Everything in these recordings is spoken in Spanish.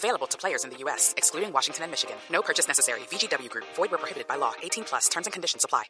Available to players in the U.S., excluding Washington and Michigan. No purchase necessary. VGW Group. Void where prohibited by law. 18 plus. Terms and conditions apply.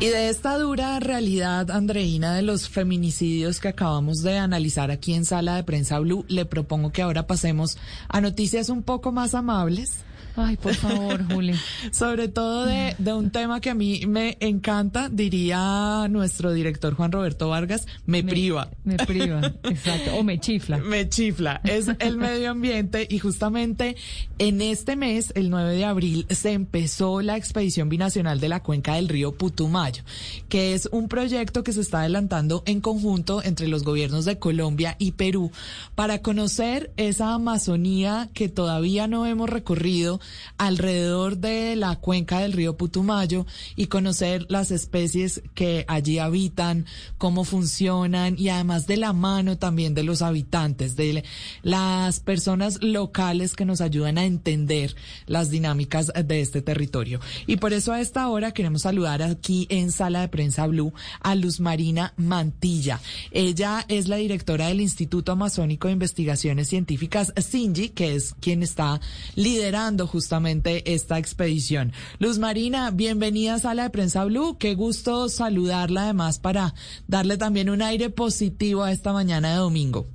Y de esta dura realidad, Andreina, de los feminicidios que acabamos de analizar aquí en Sala de Prensa Blue, le propongo que ahora pasemos a noticias un poco más amables. Ay, por favor, Juli. Sobre todo de, de, un tema que a mí me encanta, diría nuestro director Juan Roberto Vargas, me, Me- priva. Me priva, exacto. O me chifla. Me chifla. Es el medio ambiente y justamente en este mes, el 9 de abril, se empezó la expedición binacional de la cuenca del río Putumayo, que es un proyecto que se está adelantando en conjunto entre los gobiernos de Colombia y Perú para conocer esa Amazonía que todavía no hemos recorrido alrededor de la cuenca del río Putumayo y conocer las especies que allí habitan, cómo funcionan y además de la mano también de los habitantes, de las personas locales que nos ayudan a entender las dinámicas de este territorio. Y por eso a esta hora queremos saludar aquí en Sala de Prensa Blue a Luz Marina Mantilla. Ella es la directora del Instituto Amazónico de Investigaciones Científicas, SINGI, que es quien está liderando justamente esta expedición. Luz Marina, bienvenida a Sala de Prensa Blue. Qué gusto saludarla además para darle también un aire positivo a esta mañana de domingo.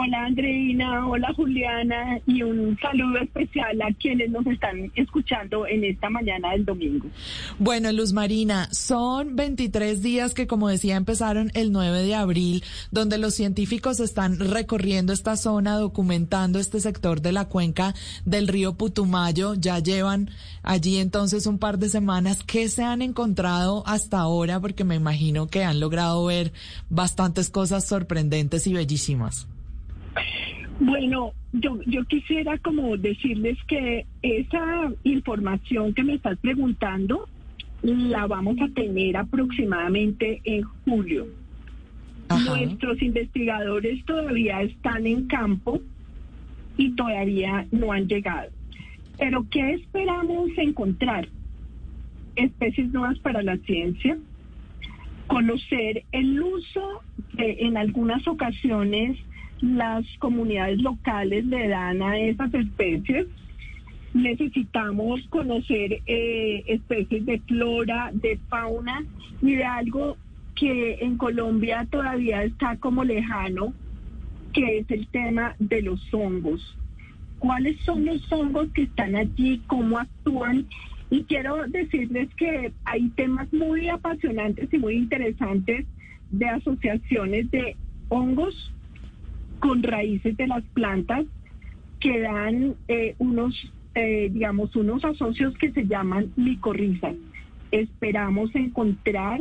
Hola Andreina, hola Juliana y un saludo especial a quienes nos están escuchando en esta mañana del domingo. Bueno, Luz Marina, son 23 días que, como decía, empezaron el 9 de abril, donde los científicos están recorriendo esta zona, documentando este sector de la cuenca del río Putumayo. Ya llevan allí entonces un par de semanas. ¿Qué se han encontrado hasta ahora? Porque me imagino que han logrado ver bastantes cosas sorprendentes y bellísimas. Bueno, yo, yo quisiera como decirles que esa información que me estás preguntando la vamos a tener aproximadamente en julio. Ajá. Nuestros investigadores todavía están en campo y todavía no han llegado. Pero ¿qué esperamos encontrar? Especies nuevas para la ciencia, conocer el uso que en algunas ocasiones las comunidades locales le dan a esas especies. Necesitamos conocer eh, especies de flora, de fauna y de algo que en Colombia todavía está como lejano, que es el tema de los hongos. ¿Cuáles son los hongos que están allí? ¿Cómo actúan? Y quiero decirles que hay temas muy apasionantes y muy interesantes de asociaciones de hongos con raíces de las plantas que dan eh, unos, eh, digamos, unos asocios que se llaman micorrizas. Esperamos encontrar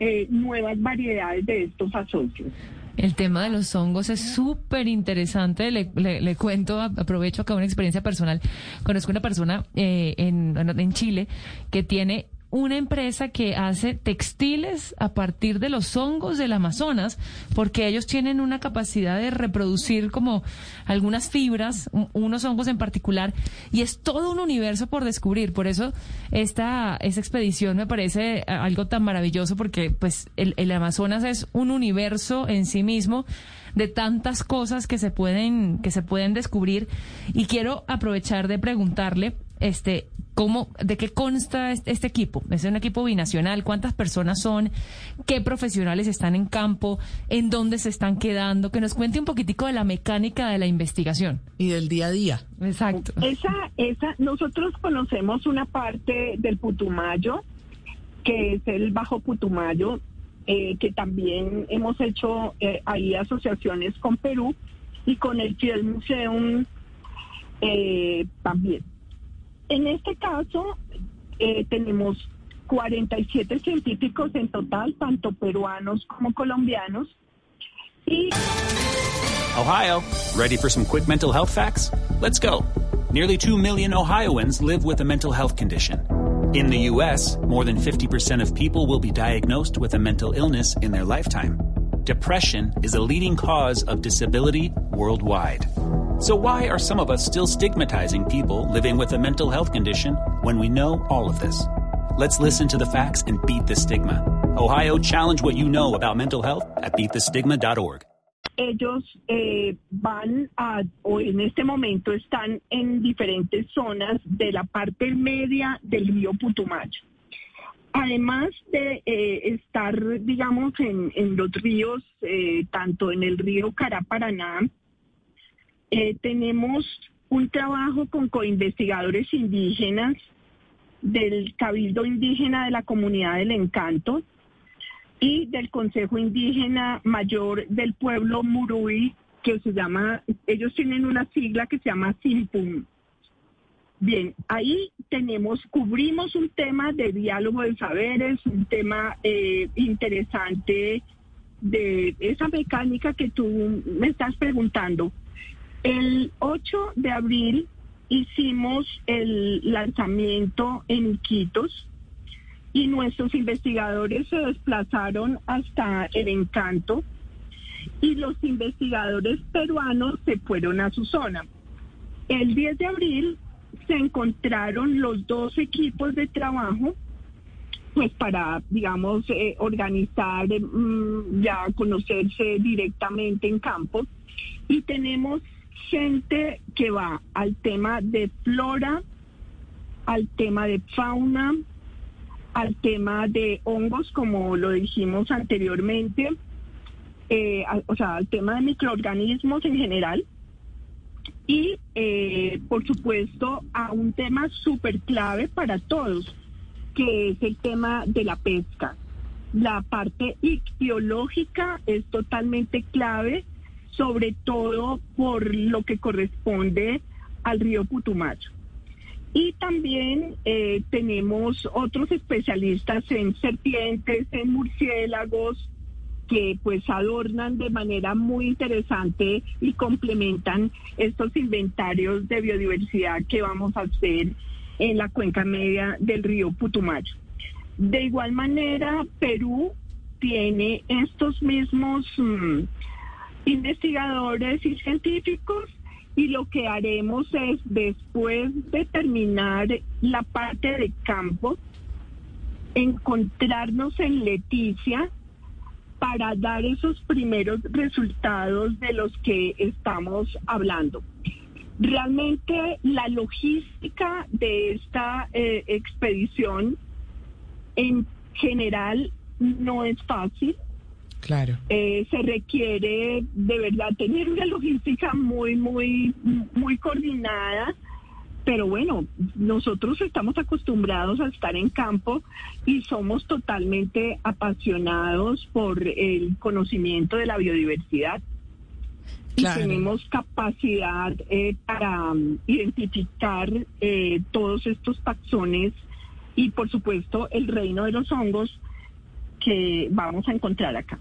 eh, nuevas variedades de estos asocios. El tema de los hongos es súper interesante. Le, le- cuento, aprovecho acá una experiencia personal. Conozco una persona eh, en, en Chile que tiene una empresa que hace textiles a partir de los hongos del Amazonas, porque ellos tienen una capacidad de reproducir como algunas fibras, un- unos hongos en particular, y es todo un universo por descubrir. Por eso esta, esta expedición me parece a- algo tan maravilloso, porque pues el, el Amazonas es un universo en sí mismo de tantas cosas que se pueden, que se pueden descubrir. Y quiero aprovechar de preguntarle, este, cómo, de qué consta este, este equipo. Es un equipo binacional, cuántas personas son, qué profesionales están en campo, en dónde se están quedando, que nos cuente un poquitico de la mecánica de la investigación. Y del día a día. Exacto. Esa, esa, nosotros conocemos una parte del Putumayo, que es el Bajo Putumayo, eh, que también hemos hecho eh, ahí asociaciones con Perú y con el Fiel Museum eh, también. En este caso, eh, tenemos 47 científicos en total, tanto peruanos como colombianos. Y Ohio, ready for some quick mental health facts? Let's go. Nearly 2 million Ohioans live with a mental health condition. In the U.S., more than 50% of people will be diagnosed with a mental illness in their lifetime. Depression is a leading cause of disability worldwide. So, why are some of us still stigmatizing people living with a mental health condition when we know all of this? Let's listen to the facts and beat the stigma. Ohio, challenge what you know about mental health at beatthestigma.org. ellos eh, van a, o en este momento están en diferentes zonas de la parte media del río Putumayo. Además de eh, estar, digamos, en, en los ríos, eh, tanto en el río Caraparaná, eh, tenemos un trabajo con coinvestigadores indígenas del Cabildo Indígena de la Comunidad del Encanto, y del Consejo Indígena Mayor del Pueblo Murui, que se llama, ellos tienen una sigla que se llama SIMPUM. Bien, ahí tenemos, cubrimos un tema de diálogo de saberes, un tema eh, interesante de esa mecánica que tú me estás preguntando. El 8 de abril hicimos el lanzamiento en Iquitos, y nuestros investigadores se desplazaron hasta el encanto y los investigadores peruanos se fueron a su zona. El 10 de abril se encontraron los dos equipos de trabajo pues para, digamos, eh, organizar, mm, ya conocerse directamente en campo. Y tenemos gente que va al tema de flora, al tema de fauna, al tema de hongos, como lo dijimos anteriormente, eh, o sea, al tema de microorganismos en general. Y, eh, por supuesto, a un tema súper clave para todos, que es el tema de la pesca. La parte ictiológica es totalmente clave, sobre todo por lo que corresponde al río Putumayo. Y también eh, tenemos otros especialistas en serpientes, en murciélagos, que pues adornan de manera muy interesante y complementan estos inventarios de biodiversidad que vamos a hacer en la cuenca media del río Putumayo. De igual manera, Perú tiene estos mismos mm, investigadores y científicos y lo que haremos es, después de terminar la parte de campo, encontrarnos en Leticia para dar esos primeros resultados de los que estamos hablando. Realmente la logística de esta eh, expedición en general no es fácil Claro. Eh, se requiere de verdad tener una logística muy, muy, muy coordinada. Pero bueno, nosotros estamos acostumbrados a estar en campo y somos totalmente apasionados por el conocimiento de la biodiversidad. Y tenemos capacidad eh, para um, identificar eh, todos estos taxones y por supuesto el reino de los hongos que vamos a encontrar acá.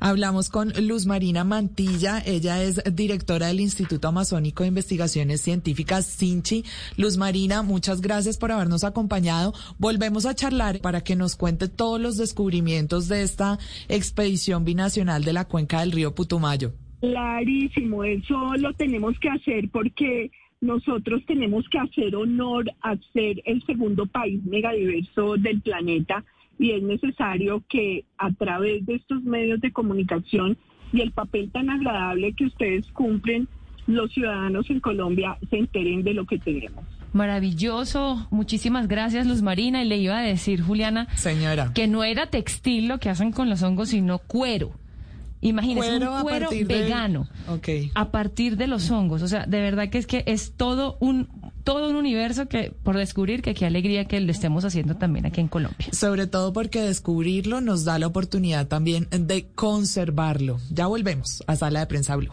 Hablamos con Luz Marina Mantilla, ella es directora del Instituto Amazónico de Investigaciones Científicas, SINCHI. Luz Marina, muchas gracias por habernos acompañado. Volvemos a charlar para que nos cuente todos los descubrimientos de esta expedición binacional de la cuenca del río Putumayo. Clarísimo, eso lo tenemos que hacer porque nosotros tenemos que hacer honor a ser el segundo país megadiverso del planeta y es necesario que a través de estos medios de comunicación y el papel tan agradable que ustedes cumplen, los ciudadanos en Colombia se enteren de lo que tenemos. Maravilloso, muchísimas gracias Luz Marina. Y le iba a decir, Juliana, Señora. que no era textil lo que hacen con los hongos, sino cuero. Imagínese un cuero vegano a partir de los hongos. O sea, de verdad que es que es todo un todo un universo que por descubrir que qué alegría que lo estemos haciendo también aquí en Colombia. Sobre todo porque descubrirlo nos da la oportunidad también de conservarlo. Ya volvemos a Sala de Prensa Blue.